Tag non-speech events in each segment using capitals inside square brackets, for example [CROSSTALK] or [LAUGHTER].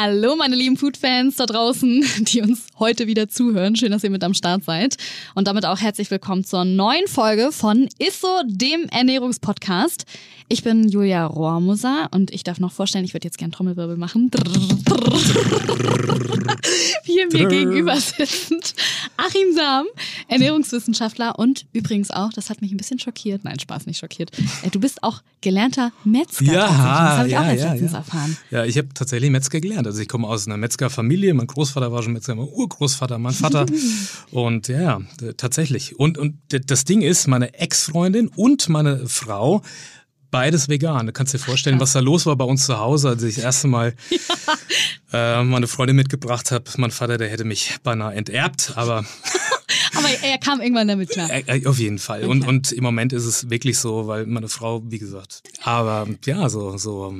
Hallo, meine lieben Foodfans da draußen, [LAUGHS] die uns heute wieder zuhören. Schön, dass ihr mit am Start seid. Und damit auch herzlich willkommen zur neuen Folge von Isso, dem Ernährungspodcast. Ich bin Julia Rohrmoser und ich darf noch vorstellen, ich würde jetzt gern Trommelwirbel machen. [LAUGHS] Hier mir gegenüber sitzend Achim Sam, Ernährungswissenschaftler und übrigens auch, das hat mich ein bisschen schockiert, nein, Spaß nicht schockiert, äh, du bist auch gelernter Metzger. Ja, das habe ich ja, auch ja, letztens ja. erfahren. Ja, ich habe tatsächlich Metzger gelernt. Also ich komme aus einer Metzgerfamilie. Mein Großvater war schon Metzger, mein Urgroßvater, mein Vater. [LAUGHS] und ja, ja, tatsächlich. Und, und das Ding ist, meine Ex-Freundin und meine Frau, beides vegan. Du kannst dir vorstellen, was da los war bei uns zu Hause, als ich das erste Mal [LAUGHS] äh, meine Freundin mitgebracht habe. Mein Vater, der hätte mich beinahe enterbt, aber [LAUGHS] Aber er kam irgendwann damit klar. Auf jeden Fall. Und, und im Moment ist es wirklich so, weil meine Frau, wie gesagt. Aber ja, so, so,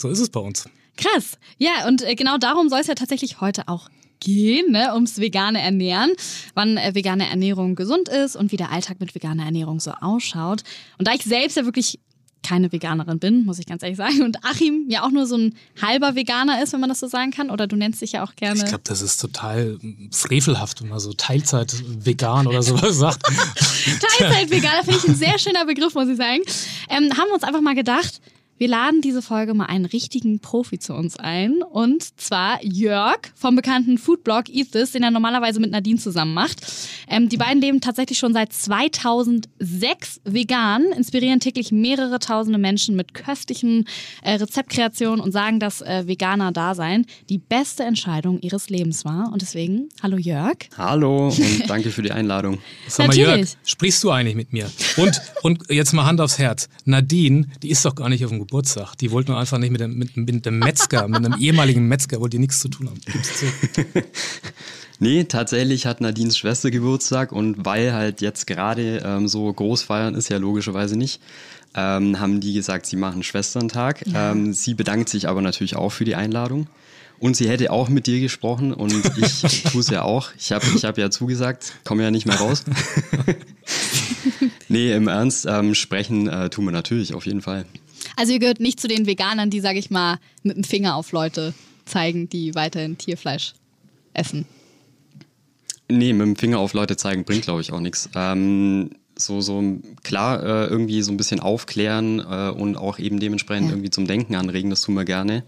so ist es bei uns. Krass. Ja, und äh, genau darum soll es ja tatsächlich heute auch gehen, ne? ums vegane Ernähren, wann äh, vegane Ernährung gesund ist und wie der Alltag mit veganer Ernährung so ausschaut. Und da ich selbst ja wirklich keine Veganerin bin, muss ich ganz ehrlich sagen, und Achim ja auch nur so ein halber Veganer ist, wenn man das so sagen kann, oder du nennst dich ja auch gerne. Ich glaube, das ist total frevelhaft, wenn man so Teilzeit vegan oder sowas sagt. [LAUGHS] Teilzeit-Veganer finde ich ein sehr schöner Begriff, muss ich sagen. Ähm, haben wir uns einfach mal gedacht, wir laden diese Folge mal einen richtigen Profi zu uns ein. Und zwar Jörg vom bekannten Foodblog Eat This, den er normalerweise mit Nadine zusammen macht. Ähm, die beiden leben tatsächlich schon seit 2006 vegan, inspirieren täglich mehrere tausende Menschen mit köstlichen äh, Rezeptkreationen und sagen, dass äh, veganer Dasein die beste Entscheidung ihres Lebens war. Und deswegen, hallo Jörg. Hallo [LAUGHS] und danke für die Einladung. Sag mal, Natürlich. Jörg, sprichst du eigentlich mit mir? Und, und jetzt mal Hand aufs Herz. Nadine, die ist doch gar nicht auf dem Geburtstag. Die wollte nur einfach nicht mit dem, mit, mit dem Metzger, mit einem ehemaligen Metzger, wollte die nichts zu tun haben. Gib's zu. [LAUGHS] Nee, tatsächlich hat Nadines Schwester Geburtstag und weil halt jetzt gerade ähm, so groß feiern ist, ja logischerweise nicht, ähm, haben die gesagt, sie machen Schwesterntag. Ähm, sie bedankt sich aber natürlich auch für die Einladung. Und sie hätte auch mit dir gesprochen und ich [LAUGHS] tue es ja auch. Ich habe ich hab ja zugesagt, komme ja nicht mehr raus. [LAUGHS] nee, im Ernst, ähm, sprechen äh, tun wir natürlich, auf jeden Fall. Also ihr gehört nicht zu den Veganern, die, sage ich mal, mit dem Finger auf Leute zeigen, die weiterhin Tierfleisch essen. Nee, mit dem Finger auf Leute zeigen bringt, glaube ich, auch nichts. Ähm, so, so klar, äh, irgendwie so ein bisschen aufklären äh, und auch eben dementsprechend Ja. irgendwie zum Denken anregen, das tun wir gerne.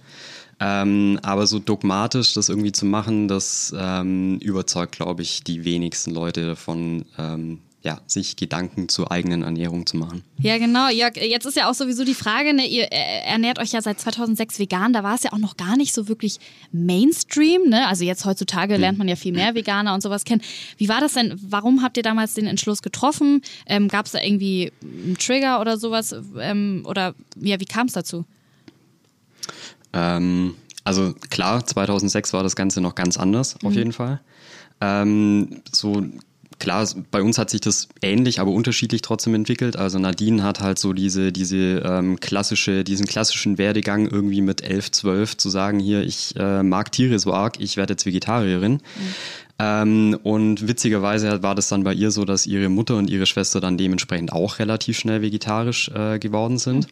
Ähm, aber so dogmatisch das irgendwie zu machen, das ähm, überzeugt, glaube ich, die wenigsten Leute davon, ähm, ja, sich Gedanken zur eigenen Ernährung zu machen. Ja, genau. Jörg, jetzt ist ja auch sowieso die Frage, ne, ihr äh, ernährt euch ja seit 2006 vegan. Da war es ja auch noch gar nicht so wirklich Mainstream. Ne? Also jetzt heutzutage lernt man ja viel mehr Veganer und sowas kennen. Wie war das denn? Warum habt ihr damals den Entschluss getroffen? Ähm, Gab es da irgendwie einen Trigger oder sowas? Ähm, oder ja, wie kam es dazu? Ähm, also klar, 2006 war das Ganze noch ganz anders, auf jeden Fall. Ähm, so klar, bei uns hat sich das ähnlich, aber unterschiedlich trotzdem entwickelt. Also Nadine hat halt so diese, diese ähm, klassische, diesen klassischen Werdegang irgendwie mit 11, 12 zu sagen, hier, ich äh, mag Tiere so arg, ich werde jetzt Vegetarierin. Ähm, und witzigerweise war das dann bei ihr so, dass ihre Mutter und ihre Schwester dann dementsprechend auch relativ schnell vegetarisch äh, geworden sind.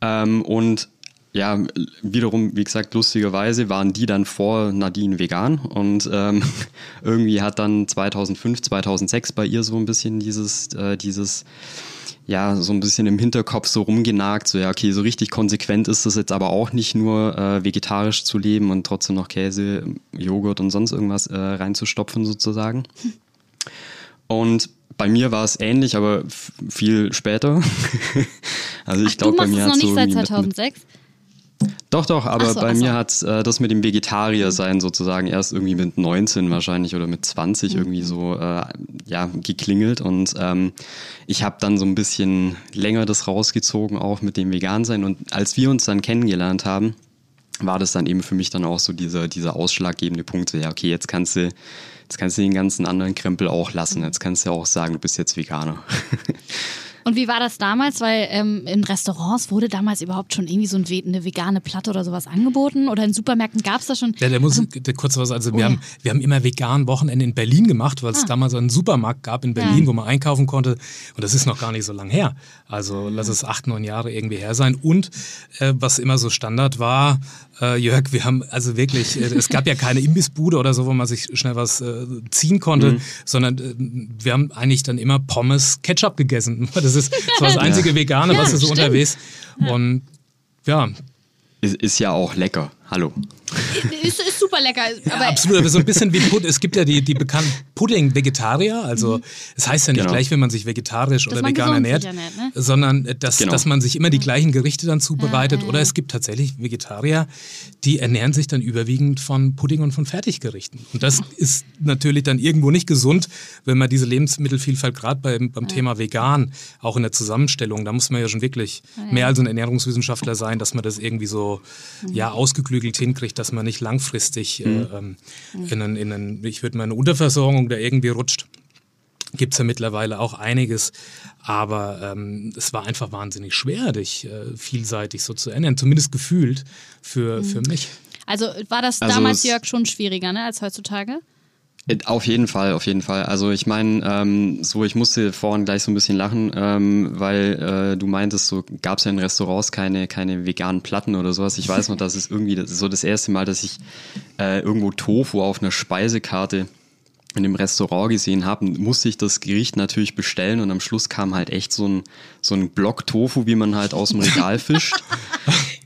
Ähm, und ja, wiederum, wie gesagt, lustigerweise waren die dann vor Nadine vegan und ähm, [LAUGHS] irgendwie hat dann 2005, 2006 bei ihr so ein bisschen dieses, äh, dieses, ja, so ein bisschen im Hinterkopf so rumgenagt, so ja, okay, so richtig konsequent ist das jetzt aber auch nicht nur äh, vegetarisch zu leben und trotzdem noch Käse, Joghurt und sonst irgendwas äh, reinzustopfen sozusagen. Und bei mir war es ähnlich, aber viel später. [LAUGHS] also ich glaube, bei mir es hat noch nicht seit irgendwie mit- mit, 2006? Doch, doch, aber so, bei ach so. mir hat äh, das mit dem Vegetarier sein sozusagen erst irgendwie mit 19 wahrscheinlich oder mit Mhm. 20 irgendwie so äh, ja, geklingelt und ähm, ich habe dann so ein bisschen länger das rausgezogen auch mit dem Vegansein und als wir uns dann kennengelernt haben, war das dann eben für mich dann auch so dieser, dieser ausschlaggebende Punkt, so ja, okay, jetzt kannst du jetzt kannst du den ganzen anderen Krempel auch lassen, jetzt kannst du ja auch sagen, du bist jetzt Veganer. [LAUGHS] Und wie war das damals? Weil ähm, in Restaurants wurde damals überhaupt schon irgendwie so ein, eine vegane Platte oder sowas angeboten? Oder in Supermärkten gab es da schon? Ja, der muss der, kurz was. Also, wir, Oh, haben, ja. wir haben immer vegan Wochenende in Berlin gemacht, weil es Ah. damals einen Supermarkt gab in Berlin, Ja. wo man einkaufen konnte. Und das ist noch gar nicht so lang her. Also, lass es acht, neun Jahre irgendwie her sein. Und äh, was immer so Standard war, äh, Jörg, wir haben also wirklich, äh, es gab ja keine Imbissbude oder so, wo man sich schnell was äh, ziehen konnte, sondern äh, wir haben eigentlich dann immer Pommes Ketchup gegessen. [LAUGHS] Das ist das, war das einzige Vegane, Ja, was du so stimmt. unterwegs. Und ja, Ist, ist ja auch lecker. Hallo. [LAUGHS] ist, ist super lecker. Aber Absolut, aber so ein bisschen wie Pudding. Es gibt ja die, die bekannten Pudding-Vegetarier. Also, es heißt ja nicht Genau. gleich, wenn man sich vegetarisch oder man vegan ernährt, ernährt, ne? sondern äh, dass, Genau. dass man sich immer die gleichen Gerichte dann zubereitet. Ja, ja, Oder ja. es gibt tatsächlich Vegetarier, die ernähren sich dann überwiegend von Pudding und von Fertiggerichten. Und das ist natürlich dann irgendwo nicht gesund, wenn man diese Lebensmittelvielfalt gerade beim, beim Thema vegan, auch in der Zusammenstellung, da muss man ja schon wirklich mehr als ein Ernährungswissenschaftler sein, dass man das irgendwie so ja, ausgeklügelt hinkriegt, dass man nicht langfristig äh, ähm, in, einen, in einen, ich würde mal eine Unterversorgung da irgendwie rutscht. Gibt es ja mittlerweile auch einiges, aber ähm, es war einfach wahnsinnig schwer, dich äh, vielseitig so zu ernähren, zumindest gefühlt für, für mich. also war das Also damals, Jörg, schon schwieriger ne, als heutzutage? Äh, Auf jeden Fall, auf jeden Fall. Also ich meine, ähm, so ich musste vorhin gleich so ein bisschen lachen, ähm, weil äh, du meintest, so gab es ja in Restaurants keine, keine veganen Platten oder sowas. Ich weiß noch, dass es irgendwie das ist so das erste Mal, dass ich äh, irgendwo Tofu auf einer Speisekarte in dem Restaurant gesehen habe, musste ich das Gericht natürlich bestellen und am Schluss kam halt echt so ein, so ein Block Tofu, wie man halt aus dem Regal [LAUGHS] fischt.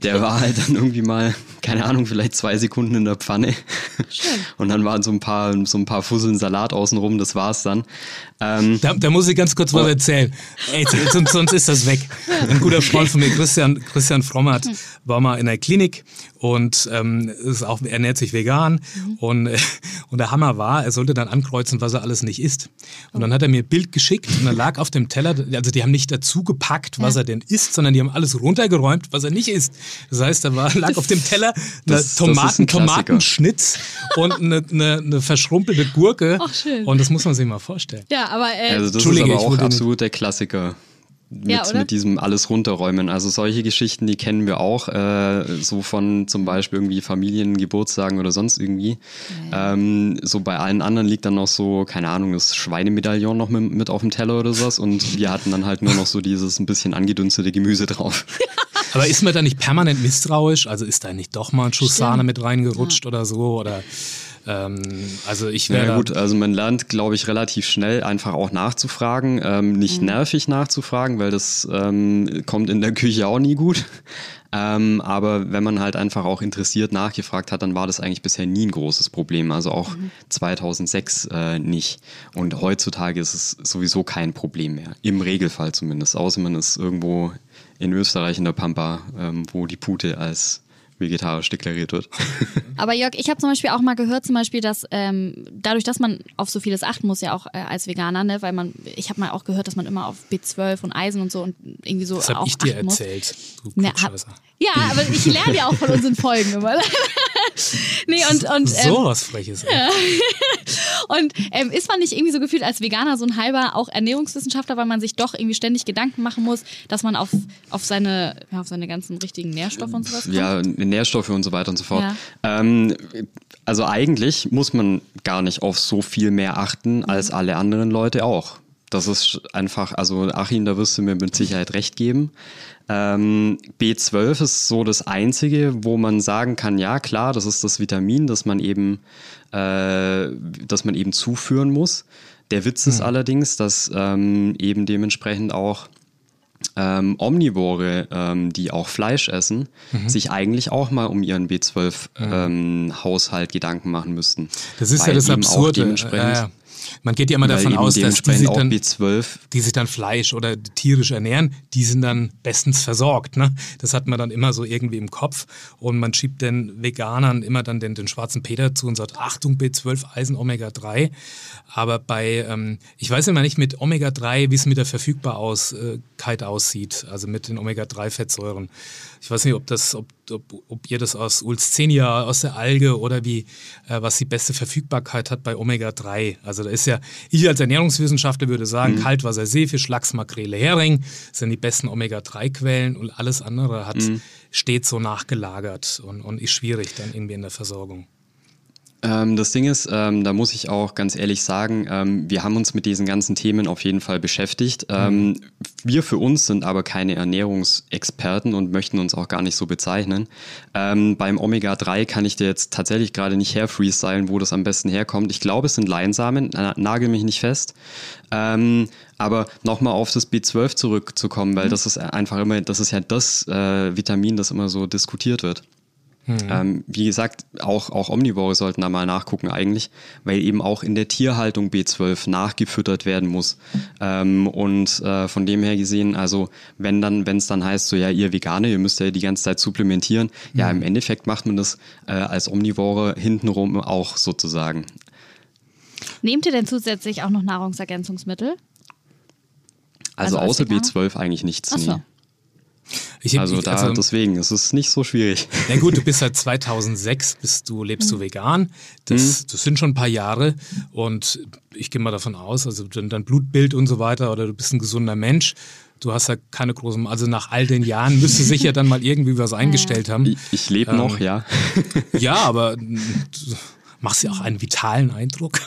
Der war halt dann irgendwie mal, keine Ahnung, vielleicht zwei Sekunden in der Pfanne. [LAUGHS] Und dann waren so ein paar, so ein paar Fusseln Salat außenrum, das war's dann. Ähm, Da, da muss ich ganz kurz was erzählen. Ey, sonst, sonst ist das weg. Ein guter Freund von mir, Christian, Christian Frommert, war mal in der Klinik und ähm, ist auch, ernährt sich vegan. Und, äh, [LAUGHS] und der Hammer war, er sollte dann ankreuzen, was er alles nicht isst. Und dann hat er mir ein Bild geschickt und dann lag auf dem Teller, also die haben nicht dazu gepackt, was er denn isst, sondern die haben alles runtergeräumt, was er nicht isst. Das heißt, da war, lag auf dem Teller eine Das- das ist Tomaten, ein. Tomatenschnitz und eine, eine, eine verschrumpelte Gurke. Ach, schön. Und das muss man sich mal vorstellen. Ja, aber äh, also das ist aber auch absolut der Klassiker. Mit, Ja, mit diesem alles runterräumen. Also solche Geschichten, die kennen wir auch, äh, so von zum Beispiel irgendwie Familiengeburtstagen oder sonst irgendwie. Ähm, so bei allen anderen liegt dann noch so, keine Ahnung, das Schweinemedaillon noch mit, mit auf dem Teller oder sowas und wir hatten dann halt nur noch so dieses ein bisschen angedünstete Gemüse drauf. [LAUGHS] Aber ist man da nicht permanent misstrauisch? Also ist da nicht doch mal ein Schuss. Sahne mit reingerutscht oder so? Oder ähm, also ich wäre Ja gut, also man lernt, glaube ich, relativ schnell einfach auch nachzufragen, ähm, nicht nervig nachzufragen, weil das ähm, kommt in der Küche auch nie gut. Ähm, aber wenn man halt einfach auch interessiert nachgefragt hat, dann war das eigentlich bisher nie ein großes Problem. Also auch 2006 äh, nicht. Und heutzutage ist es sowieso kein Problem mehr. Im Regelfall zumindest. Außer man ist irgendwo in Österreich in der Pampa, ähm, wo die Pute als vegetarisch deklariert wird. [LAUGHS] Aber Jörg, ich habe zum Beispiel auch mal gehört, zum Beispiel, dass ähm, dadurch, dass man auf so vieles achten muss, ja auch äh, als Veganer, ne, weil man, ich habe mal auch gehört, dass man immer auf B12 und Eisen und so und irgendwie so das habe auch ich dir muss. erzählt. Du Ne, hab, Klugscheißer. ja, aber ich lerne ja auch von unseren Folgen immer. [LAUGHS] [LAUGHS] nee, und, und, ähm, so was Freches. ey. [LAUGHS] und ähm, ist man nicht irgendwie so gefühlt als Veganer so ein halber auch Ernährungswissenschaftler, weil man sich doch irgendwie ständig Gedanken machen muss, dass man auf, auf, seine, ja, auf seine ganzen richtigen Nährstoffe und sowas kommt? Ja, Nährstoffe und so weiter und so fort. Ja. Ähm, also eigentlich muss man gar nicht auf so viel mehr achten als alle anderen Leute auch. Das ist einfach, also Achim, da wirst du mir mit Sicherheit recht geben. Ähm, B12 ist so das Einzige, wo man sagen kann, ja klar, das ist das Vitamin, das man eben, äh, das man eben zuführen muss. Der Witz ist allerdings, dass ähm, eben dementsprechend auch ähm, Omnivore, ähm, die auch Fleisch essen, Mhm. sich eigentlich auch mal um ihren B12-Haushalt Gedanken machen müssten. Das ist ja das eben auch Absurde. dementsprechend, Ja, ja. Man geht ja immer weil davon aus, dass die sich, dann, B12 die sich dann Fleisch oder tierisch ernähren, die sind dann bestens versorgt. Ne? Das hat man dann immer so irgendwie im Kopf. Und man schiebt den Veganern immer dann den, den schwarzen Peter zu und sagt, Achtung, B12, Eisen, Omega-3. Aber bei, ähm, ich weiß immer nicht mit Omega-3, wie es mit der Verfügbarkeit aussieht, also mit den Omega-3-Fettsäuren. Ich weiß nicht, ob das, ob ob, ob ihr das aus Ulscenia, aus der Alge oder wie, äh, was die beste Verfügbarkeit hat bei Omega-3. Also da ist ja, ich als Ernährungswissenschaftler würde sagen, mhm. Kaltwasser, Seefisch, Lachs, Makrele, Hering sind die besten Omega-3-Quellen und alles andere hat, mhm. steht so nachgelagert und, und ist schwierig dann irgendwie in der Versorgung. Ähm, das Ding ist, ähm, da muss ich auch ganz ehrlich sagen, ähm, wir haben uns mit diesen ganzen Themen auf jeden Fall beschäftigt. Ähm, mhm. Wir für uns sind aber keine Ernährungsexperten und möchten uns auch gar nicht so bezeichnen. Ähm, beim Omega-3 kann ich dir jetzt tatsächlich gerade nicht her freestylen, wo das am besten herkommt. Ich glaube, es sind Leinsamen, nagel mich nicht fest. Ähm, aber nochmal auf das B12 zurückzukommen, weil mhm. das ist einfach immer, das ist ja das äh, Vitamin, das immer so diskutiert wird. Mhm. Ähm, wie gesagt, auch, auch Omnivore sollten da mal nachgucken eigentlich, weil eben auch in der Tierhaltung B12 nachgefüttert werden muss. Ähm, und äh, von dem her gesehen, also wenn dann, wenn es dann heißt, so ja, ihr Veganer, ihr müsst ja die ganze Zeit supplementieren, mhm. ja, im Endeffekt macht man das äh, als Omnivore hintenrum auch sozusagen. Nehmt ihr denn zusätzlich auch noch Nahrungsergänzungsmittel? Also, also außer B12 eigentlich nichts. Ach so. Nee. Ich, also da also, deswegen ist es nicht so schwierig. Na gut, du bist [LAUGHS] seit 2006, bist du lebst du mhm. vegan. Das, mhm. das sind schon ein paar Jahre und ich gehe mal davon aus, also dein Blutbild und so weiter oder du bist ein gesunder Mensch. Du hast ja keine großen, also nach all den Jahren müsste sich ja dann mal irgendwie was [LAUGHS] eingestellt haben. Ich, ich lebe ähm, noch, ja. [LAUGHS] Ja, aber machst ja auch einen vitalen Eindruck.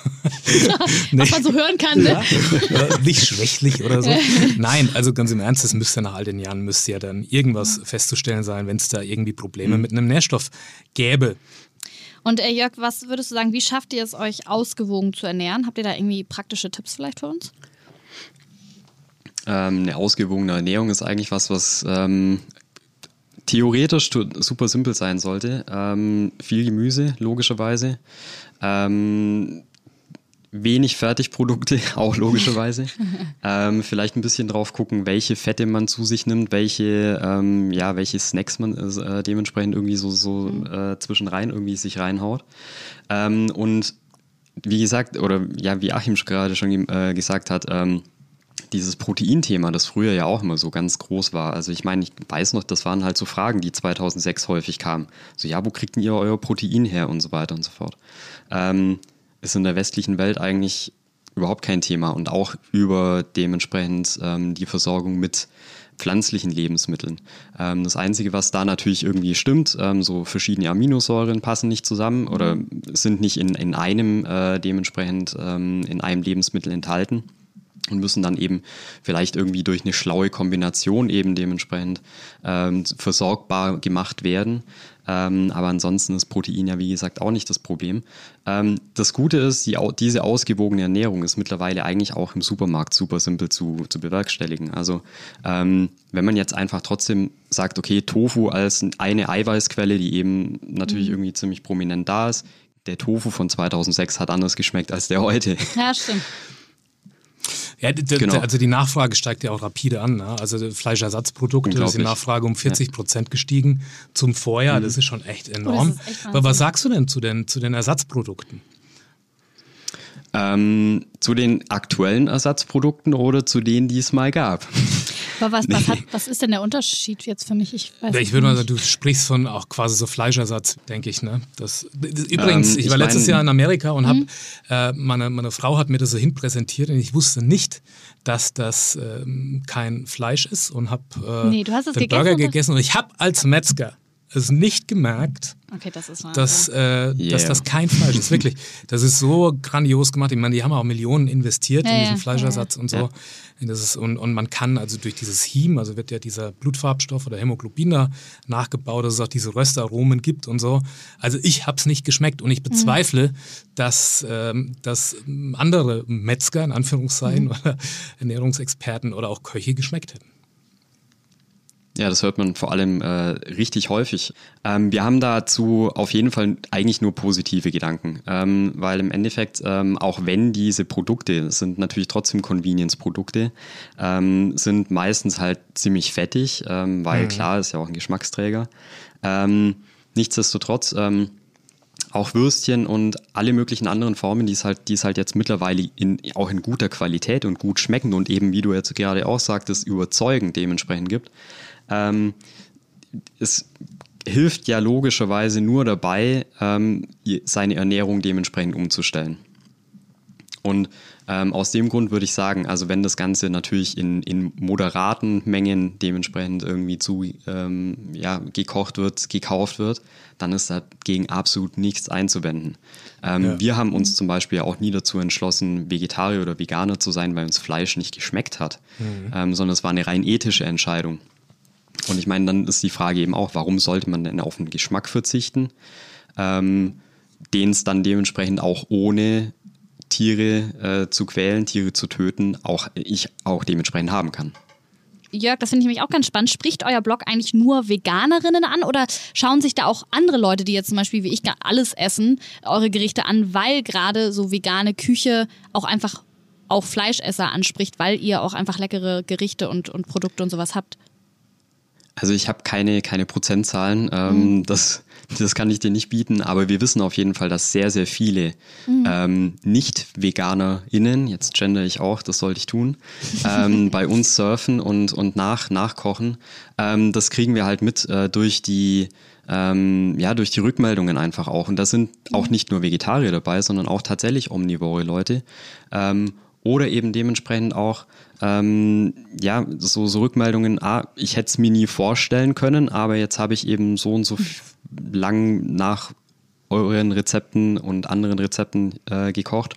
nee. [LAUGHS] Was man so hören kann, ne? Ja, nicht schwächlich oder so. Nein, also ganz im Ernst, es müsste nach all den Jahren müsste ja dann irgendwas festzustellen sein, wenn es da irgendwie Probleme mhm. mit einem Nährstoff gäbe. Und äh, Jörg, was würdest du sagen, wie schafft ihr es euch ausgewogen zu ernähren? Habt ihr da irgendwie praktische Tipps vielleicht für uns? Ähm, eine ausgewogene Ernährung ist eigentlich was, was ähm, theoretisch super simpel sein sollte. Ähm, viel Gemüse, logischerweise. Ähm, wenig Fertigprodukte, [LAUGHS] auch logischerweise. [LAUGHS] ähm, vielleicht ein bisschen drauf gucken, welche Fette man zu sich nimmt, welche, ähm, ja, welche Snacks man äh, dementsprechend irgendwie so, so mhm. äh, zwischenrein irgendwie sich reinhaut. Ähm, und wie gesagt, oder ja, wie Achim gerade schon äh, gesagt hat, ähm, dieses Proteinthema, das früher ja auch immer so ganz groß war. Also ich meine, ich weiß noch, das waren halt so Fragen, die 2006 häufig kamen. So, ja, wo kriegt ihr euer Protein her und so weiter und so fort. Ähm, ist in der westlichen Welt eigentlich überhaupt kein Thema und auch über dementsprechend ähm, die Versorgung mit pflanzlichen Lebensmitteln. Ähm, das Einzige, was da natürlich irgendwie stimmt, ähm, so verschiedene Aminosäuren passen nicht zusammen oder sind nicht in, in einem äh, dementsprechend ähm, in einem Lebensmittel enthalten und müssen dann eben vielleicht irgendwie durch eine schlaue Kombination eben dementsprechend ähm, versorgbar gemacht werden. Ähm, aber ansonsten ist Protein ja wie gesagt auch nicht das Problem. Ähm, das Gute ist, die, diese ausgewogene Ernährung ist mittlerweile eigentlich auch im Supermarkt super simpel zu, zu bewerkstelligen. Also ähm, wenn man jetzt einfach trotzdem sagt, okay, Tofu als eine Eiweißquelle, die eben natürlich mhm. irgendwie ziemlich prominent da ist, der Tofu von 2006 hat anders geschmeckt als der heute. Ja, stimmt. [LAUGHS] Ja, genau. also die Nachfrage steigt ja auch rapide an. Ne? Also Fleischersatzprodukte, ist die Nachfrage um 40 Prozent ja. gestiegen zum Vorjahr. Mhm. Das ist schon echt enorm. Oh, echt Aber was sagst du denn zu den, zu den Ersatzprodukten? Ähm, zu den aktuellen Ersatzprodukten oder zu denen, die es mal gab? Aber was, was, hat, was ist denn der Unterschied jetzt für mich? Ich, weiß ich würde mal sagen, du sprichst von auch quasi so Fleischersatz, denke ich. Ne? Das, das übrigens, ähm, ich, ich, war mein, letztes Jahr in Amerika und mhm. habe, äh, meine, meine Frau hat mir das so hinpräsentiert und ich wusste nicht, dass das ähm, kein Fleisch ist und habe äh, nee, den gegessen, Burger gegessen und ich habe als Metzger es nicht gemerkt, okay, das dass, äh, yeah. dass das kein Fleisch ist. [LAUGHS] Wirklich, das ist so grandios gemacht. Ich meine, die haben auch Millionen investiert ja, in diesen Fleischersatz ja, und so. Das ist, und, und man kann also durch dieses Hiem, also wird ja dieser Blutfarbstoff oder Hämoglobin da nachgebaut, dass es auch diese Röstaromen gibt und so. Also ich habe es nicht geschmeckt und ich bezweifle, mhm. dass, ähm, dass andere Metzger, in Anführungszeichen, mhm. [LAUGHS] oder Ernährungsexperten oder auch Köche geschmeckt hätten. Ja, das hört man vor allem äh, richtig häufig. Ähm, wir haben dazu auf jeden Fall eigentlich nur positive Gedanken, ähm, weil im Endeffekt, ähm, auch wenn diese Produkte sind natürlich trotzdem Convenience-Produkte, ähm, sind meistens halt ziemlich fettig, ähm, weil mhm. klar ist ja auch ein Geschmacksträger. Ähm, nichtsdestotrotz auch Würstchen und alle möglichen anderen Formen, die es halt, die es halt jetzt mittlerweile in, auch in guter Qualität und gut schmecken und eben, wie du jetzt gerade auch sagtest, überzeugend dementsprechend gibt, ähm, es hilft ja logischerweise nur dabei, ähm, seine Ernährung dementsprechend umzustellen. Und ähm, aus dem Grund würde ich sagen, also wenn das Ganze natürlich in, in moderaten Mengen dementsprechend irgendwie zu ähm, ja, gekocht wird, gekauft wird, dann ist dagegen absolut nichts einzuwenden. Ähm, ja. Wir haben uns zum Beispiel auch nie dazu entschlossen, Vegetarier oder Veganer zu sein, weil uns Fleisch nicht geschmeckt hat, mhm. ähm, sondern es war eine rein ethische Entscheidung. Und ich meine, dann ist die Frage eben auch, warum sollte man denn auf den Geschmack verzichten, ähm, den es dann dementsprechend auch ohne Tiere äh, zu quälen, Tiere zu töten, auch ich auch dementsprechend haben kann. Jörg, das finde ich nämlich auch ganz spannend. Spricht euer Blog eigentlich nur Veganerinnen an oder schauen sich da auch andere Leute, die jetzt zum Beispiel wie ich alles essen, eure Gerichte an, weil gerade so vegane Küche auch einfach auch Fleischesser anspricht, weil ihr auch einfach leckere Gerichte und, und Produkte und sowas habt? Also ich habe keine, keine Prozentzahlen, ähm, mhm. das, das kann ich dir nicht bieten, aber wir wissen auf jeden Fall, dass sehr, sehr viele mhm. ähm, Nicht-VeganerInnen, jetzt gender ich auch, das sollte ich tun, ähm, [LAUGHS] bei uns surfen und, und nach, nachkochen. Ähm, das kriegen wir halt mit äh, durch die ähm, ja, durch die Rückmeldungen einfach auch. Und da sind auch mhm. nicht nur Vegetarier dabei, sondern auch tatsächlich omnivore Leute. Oder eben dementsprechend auch ähm, ja, so, so Rückmeldungen, ah, ich hätte es mir nie vorstellen können, aber jetzt habe ich eben so und so lang nach euren Rezepten und anderen Rezepten äh, gekocht.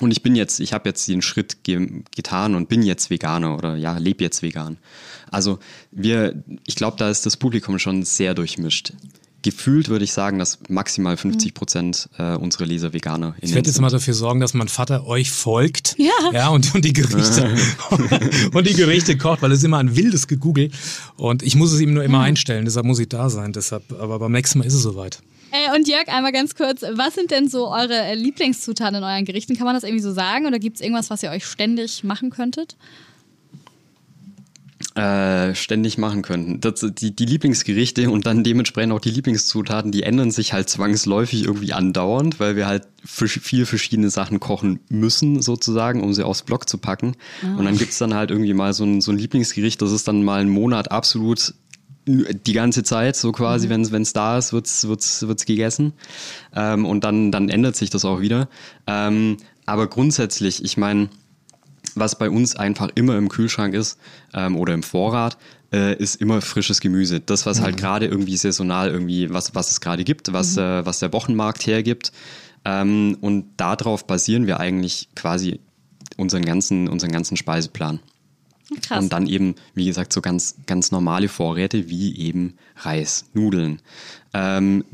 Und ich bin jetzt, ich habe jetzt den Schritt ge getan und bin jetzt Veganer oder ja, lebe jetzt vegan. Also wir, ich glaube, da ist das Publikum schon sehr durchmischt gefühlt würde ich sagen, dass maximal 50 Prozent äh, unserer Leser Veganer Ich werde jetzt mal dafür sorgen, dass mein Vater euch folgt ja. Ja, und, und die Gerichte [LAUGHS] und die Gerichte kocht, weil es ist immer ein wildes Gegoogle und ich muss es ihm nur immer ja. einstellen, deshalb muss ich da sein. Deshalb, aber beim nächsten Mal ist es soweit. Äh, und Jörg, einmal ganz kurz, was sind denn so eure Lieblingszutaten in euren Gerichten? Kann man das irgendwie so sagen oder gibt es irgendwas, was ihr euch ständig machen könntet? Äh, ständig machen könnten. Das, die, die Lieblingsgerichte und dann dementsprechend auch die Lieblingszutaten, die ändern sich halt zwangsläufig irgendwie andauernd, weil wir halt viel verschiedene Sachen kochen müssen, sozusagen, um sie aufs Blog zu packen. Oh. Und dann gibt's dann halt irgendwie mal so ein, so ein Lieblingsgericht, das ist dann mal einen Monat absolut die ganze Zeit, so quasi, mhm. wenn es da ist, wird's wird's, wird's gegessen. Ähm, und dann, dann ändert sich das auch wieder. Ähm, aber grundsätzlich, ich meine, was bei uns einfach immer im Kühlschrank ist ähm, oder im Vorrat, äh, ist immer frisches Gemüse. Das, was halt mhm. halt gerade irgendwie saisonal irgendwie, was, was es gerade gibt, was, mhm. äh, was der Wochenmarkt hergibt. Ähm, und darauf basieren wir eigentlich quasi unseren ganzen, unseren ganzen Speiseplan. Krass. Und dann eben, wie gesagt, so ganz, ganz normale Vorräte wie eben Reis, Nudeln, ähm,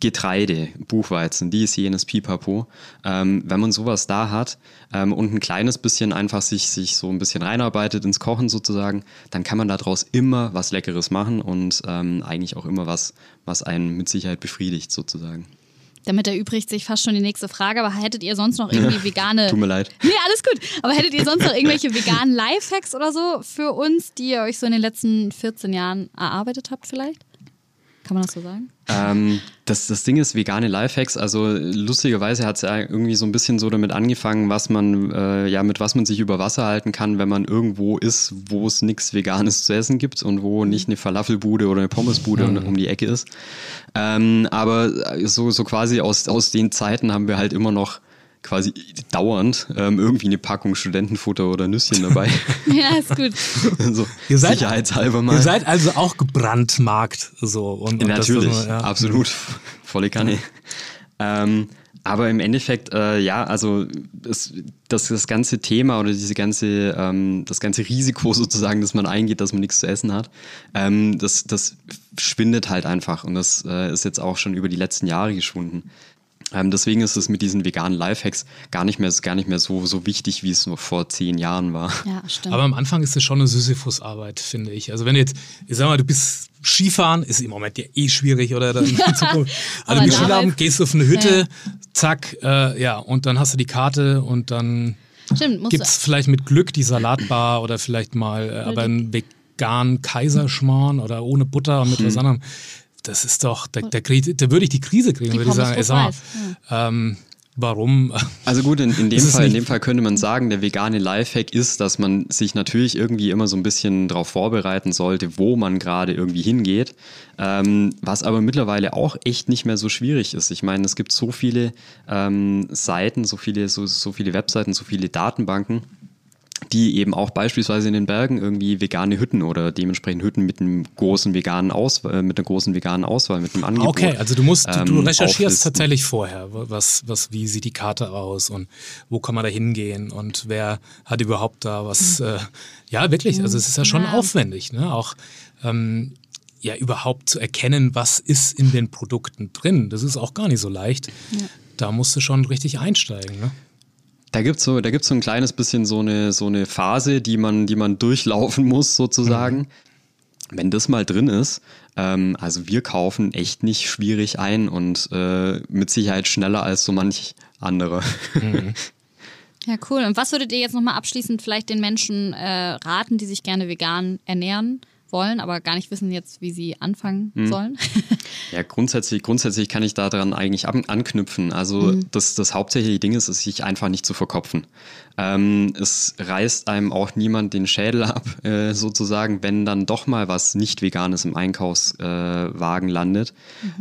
Getreide, Buchweizen, dies, jenes, pipapo. Ähm, wenn man sowas da hat ähm, und ein kleines bisschen einfach sich, sich so ein bisschen reinarbeitet ins Kochen sozusagen, dann kann man daraus immer was Leckeres machen und ähm, eigentlich auch immer was, was einen mit Sicherheit befriedigt sozusagen. Damit erübrigt sich fast schon die nächste Frage, aber hättet ihr sonst noch irgendwie [LAUGHS] vegane. Tut mir leid. Nee, alles gut. Aber hättet ihr sonst noch irgendwelche veganen Lifehacks oder so für uns, die ihr euch so in den letzten 14 Jahren erarbeitet habt, vielleicht? Kann man das so sagen? Ähm, das, das Ding ist vegane Lifehacks. Also lustigerweise hat es ja irgendwie so ein bisschen so damit angefangen, was man, äh, ja, mit was man sich über Wasser halten kann, wenn man irgendwo ist, wo es nichts Veganes zu essen gibt und wo nicht eine Falafelbude oder eine Pommesbude mhm. um die Ecke ist. Ähm, aber so, so quasi aus, aus den Zeiten haben wir halt immer noch quasi dauernd ähm, irgendwie eine Packung Studentenfutter oder Nüsschen dabei. [LAUGHS] ja, ist gut. [LAUGHS] so, ihr seid, sicherheitshalber mal. Ihr seid also auch gebrandmarkt so. Und, und Natürlich, das, ja. absolut. Volle Kanne. Ähm, aber im Endeffekt, äh, ja, also das, das, das ganze Thema oder diese ganze, ähm, das ganze Risiko [LAUGHS] sozusagen, dass man eingeht, dass man nichts zu essen hat, ähm, das, das schwindet halt einfach und das äh, ist jetzt auch schon über die letzten Jahre geschwunden. Ähm, deswegen ist es mit diesen veganen Lifehacks gar nicht mehr, gar nicht mehr so, so wichtig, wie es noch vor zehn Jahren war. Ja, stimmt. Aber am Anfang ist es schon eine Sisyphus-Arbeit, finde ich. Also wenn du jetzt, ich sag mal, du bist Skifahren, ist im Moment ja eh schwierig, oder? [LAUGHS] in Zukunft. Also mit Skiladen gehst du auf eine Hütte, ja. zack, äh, ja, und dann hast du die Karte und dann gibt es vielleicht mit Glück die Salatbar oder vielleicht mal, äh, aber einen veganen Kaiserschmarrn oder ohne Butter und mit hm. was anderem das ist doch, da, da, da würde ich die Krise kriegen, würde ich sagen. Ey, sag mal, ähm, warum. Also gut, in, in dem Fall, in dem Fall könnte man sagen, der vegane Lifehack ist, dass man sich natürlich irgendwie immer so ein bisschen darauf vorbereiten sollte, wo man gerade irgendwie hingeht. Ähm, was aber mittlerweile auch echt nicht mehr so schwierig ist. Ich meine, es gibt so viele ähm, Seiten, so viele, so, so viele Webseiten, so viele Datenbanken die eben auch beispielsweise in den Bergen irgendwie vegane Hütten oder dementsprechend Hütten mit einem großen veganen Auswahl, mit einer großen veganen Auswahl, mit einem Angebot. Okay, also du musst, du, du ähm, recherchierst auflisten. tatsächlich vorher, was, was, wie sieht die Karte aus und wo kann man da hingehen und wer hat überhaupt da was, äh, ja wirklich, also es ist ja schon Ja. aufwendig, ne? Auch ähm, ja überhaupt zu erkennen, was ist in den Produkten drin. Das ist auch gar nicht so leicht. Da musst du schon richtig einsteigen, ne? Da gibt's so, da gibt's so ein kleines bisschen so eine, so eine Phase, die man, die man durchlaufen muss, sozusagen. Wenn das mal drin ist, ähm, also wir kaufen echt nicht schwierig ein und äh, mit Sicherheit schneller als so manch andere. [LAUGHS] Ja, cool. Und was würdet ihr jetzt nochmal abschließend vielleicht den Menschen äh, raten, die sich gerne vegan ernähren wollen, aber gar nicht wissen jetzt, wie sie anfangen sollen? [LAUGHS] Ja, grundsätzlich, grundsätzlich kann ich daran eigentlich an, anknüpfen. Also das, das hauptsächliche Ding ist, es sich einfach nicht zu verkopfen. Ähm, es reißt einem auch niemand den Schädel ab, [LAUGHS] äh, sozusagen, wenn dann doch mal was nicht Veganes im Einkaufswagen äh, landet,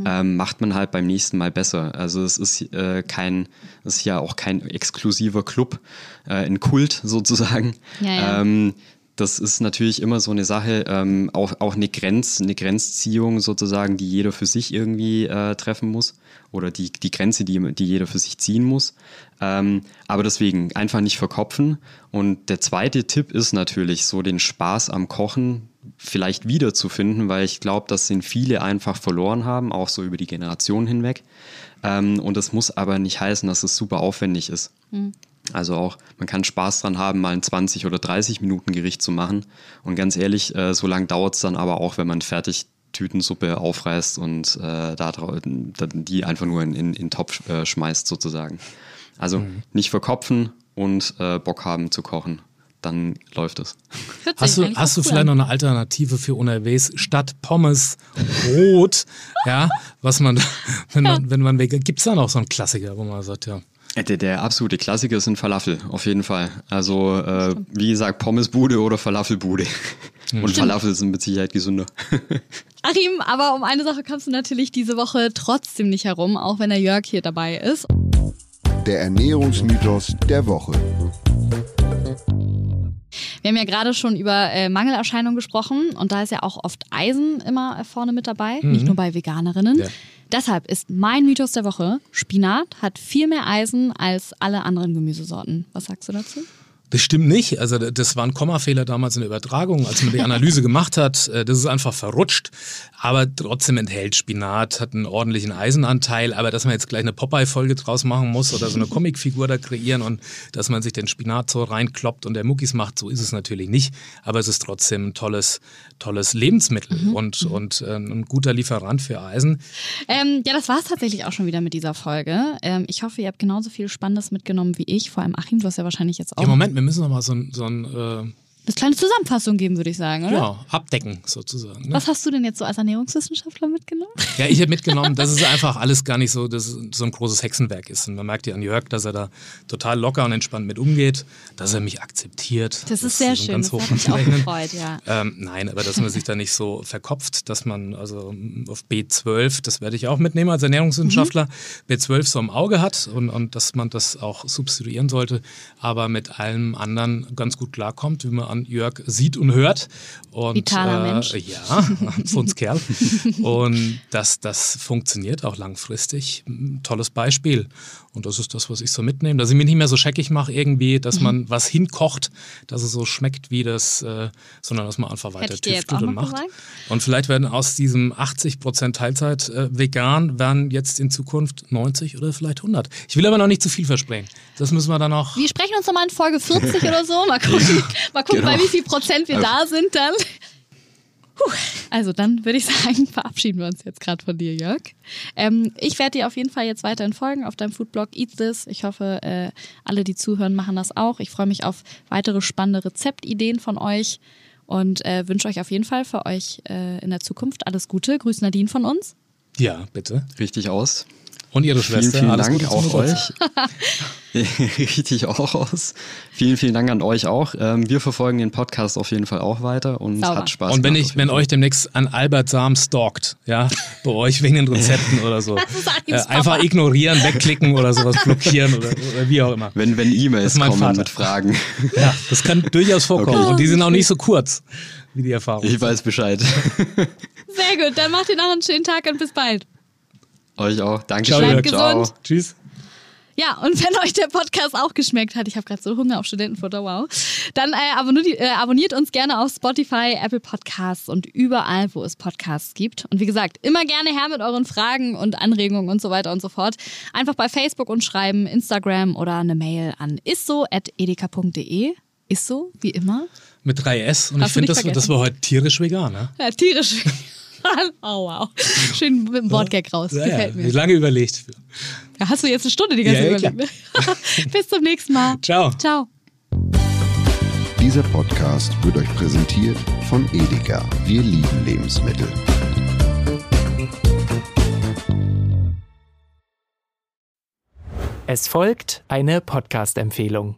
ähm, macht man halt beim nächsten Mal besser. Also es ist äh, kein, es ist ja auch kein exklusiver Club, äh, ein Kult sozusagen. Ja, ja. Ähm, das ist natürlich immer so eine Sache, ähm, auch, auch eine, Grenz, eine Grenzziehung sozusagen, die jeder für sich irgendwie äh, treffen muss. Oder die, die Grenze, die, die jeder für sich ziehen muss. Ähm, aber deswegen einfach nicht verkopfen. Und der zweite Tipp ist natürlich, so den Spaß am Kochen vielleicht wiederzufinden, weil ich glaube, das sind viele einfach verloren haben, auch so über die Generation hinweg. Ähm, und das muss aber nicht heißen, dass es super aufwendig ist. Also auch, man kann Spaß dran haben, mal ein 20 oder 30 Minuten Gericht zu machen. Und ganz ehrlich, äh, so lange dauert es dann aber auch, wenn man fertig Tütensuppe aufreißt und äh, da die einfach nur in, in, in den Topf äh, schmeißt sozusagen. Also nicht verkopfen und äh, Bock haben zu kochen. Dann läuft es. Hast du, hast du vielleicht an. noch eine Alternative für unterwegs statt Pommes Brot? ja, was man, [LAUGHS] wenn man, wenn man gibt es da noch so einen Klassiker, wo man sagt, ja, Der, der absolute Klassiker sind Falafel, auf jeden Fall. Also, äh, wie gesagt, Pommesbude oder Falafelbude. Und Falafel sind mit Sicherheit gesünder. [LAUGHS] Achim, aber um eine Sache kommst du natürlich diese Woche trotzdem nicht herum, auch wenn der Jörg hier dabei ist. Der Ernährungsmythos der Woche. Wir haben ja gerade schon über äh, Mangelerscheinungen gesprochen und da ist ja auch oft Eisen immer äh, vorne mit dabei, nicht nur bei Veganerinnen. Ja. Deshalb ist mein Mythos der Woche, Spinat hat viel mehr Eisen als alle anderen Gemüsesorten. Was sagst du dazu? Das stimmt nicht. Also das war ein Kommafehler damals in der Übertragung, als man die Analyse gemacht hat. Äh, Das ist einfach verrutscht. Aber trotzdem enthält Spinat, hat einen ordentlichen Eisenanteil. Aber dass man jetzt gleich eine Popeye-Folge draus machen muss oder so eine Comicfigur da kreieren und dass man sich den Spinat so reinkloppt und der Muckis macht, so ist es natürlich nicht. Aber es ist trotzdem ein tolles, tolles Lebensmittel und, und äh, ein guter Lieferant für Eisen. Ähm, ja, das war es tatsächlich auch schon wieder mit dieser Folge. Ähm, ich hoffe, ihr habt genauso viel Spannendes mitgenommen wie ich. Vor allem Achim, du hast ja wahrscheinlich jetzt auch Im Moment, wir müssen noch mal so ein, so ein äh, eine kleine Zusammenfassung geben, würde ich sagen, oder? ja, abdecken sozusagen. Ne? Was hast du denn jetzt so als Ernährungswissenschaftler mitgenommen? [LAUGHS] Ja, ich habe mitgenommen, dass es einfach alles gar nicht so, dass so ein großes Hexenwerk ist. Und man merkt ja an Jörg, dass er da total locker und entspannt mit umgeht, dass er mich akzeptiert. Das ist sehr so schön. Ganz Das hoch hat mich auch gefreut, ja. Ähm, nein, aber dass man sich da nicht so verkopft, dass man also auf B12, das werde ich auch mitnehmen als Ernährungswissenschaftler, Mhm. B12 so im Auge hat und, und dass man das auch substituieren sollte, aber mit allem anderen ganz gut klarkommt, wie man an Jörg sieht und hört. Und, Vitaler Mensch. [LAUGHS] Ja, Kerl. Und das, das funktioniert auch langfristig. Ein Tolles Beispiel. Und das ist das, was ich so mitnehme, dass ich mich nicht mehr so scheckig mache irgendwie, Mhm. dass man was hinkocht, dass es so schmeckt wie das, äh, sondern dass man einfach weiter tüftelt auch und macht. gesagt. Und vielleicht werden aus diesem 80% Teilzeit äh, vegan, werden jetzt in Zukunft 90 oder vielleicht 100. Ich will aber noch nicht zu viel versprechen. Das müssen wir dann noch. Wir sprechen uns nochmal in Folge 40 oder so. Mal gucken, [LAUGHS] mal gucken genau. Bei wie viel Prozent wir da sind dann. Puh. Also dann würde ich sagen, [LAUGHS] verabschieden wir uns jetzt gerade von dir, Jörg. Ähm, ich werde dir auf jeden Fall jetzt weiterhin folgen auf deinem Foodblog Eat This. Ich hoffe, äh, alle, die zuhören, machen das auch. Ich freue mich auf weitere spannende Rezeptideen von euch und äh, wünsche euch auf jeden Fall für euch äh, in der Zukunft alles Gute. Grüß Nadine von uns. Ja, bitte. Richtig aus. Und ihre Schwester. Vielen, vielen Dank auch euch. [LAUGHS] Richtig auch aus. Vielen, vielen Dank an euch auch. Ähm, wir verfolgen den Podcast auf jeden Fall auch weiter und Sauber. hat Spaß Und wenn ich, wenn euch demnächst an Albert Sam stalkt, ja, bei euch wegen den Rezepten oder so, [LAUGHS] äh, Papa. einfach ignorieren, wegklicken oder sowas, [LAUGHS] blockieren oder, oder wie auch immer. Wenn, wenn Das E-Mails ist mein kommen Vater. mit Fragen. Ja, das kann durchaus vorkommen. Okay. Und die sind auch nicht so kurz wie die Erfahrung. Ich weiß Bescheid. [LAUGHS] Sehr gut, dann macht ihr noch einen schönen Tag und bis bald. euch auch. Ciao, Dankeschön. Jörg. Ciao. gesund. Tschüss. Ja, und wenn euch der Podcast auch geschmeckt hat, ich habe gerade so Hunger auf Studentenfutter, wow, dann äh, abonniert, äh, abonniert uns gerne auf Spotify, Apple Podcasts und überall, wo es Podcasts gibt. Und wie gesagt, immer gerne her mit euren Fragen und Anregungen und so weiter und so fort. Einfach bei Facebook und schreiben, Instagram oder eine Mail an isso.edeka.de. Isso, wie immer. Mit 3S. Und Hast ich finde, das, das war heute tierisch vegan. Ne? Ja, tierisch. [LAUGHS] oh wow. Schön mit dem Wortgag raus. Ja, Gefällt ja, mir. lange überlegt. Ja, hast du jetzt eine Stunde die ganze Ja, Zeit ja, überlegt. [LAUGHS] Bis zum nächsten Mal. Ciao. Ciao. Dieser Podcast wird euch präsentiert von Edeka. Wir lieben Lebensmittel. Es folgt eine Podcast-Empfehlung.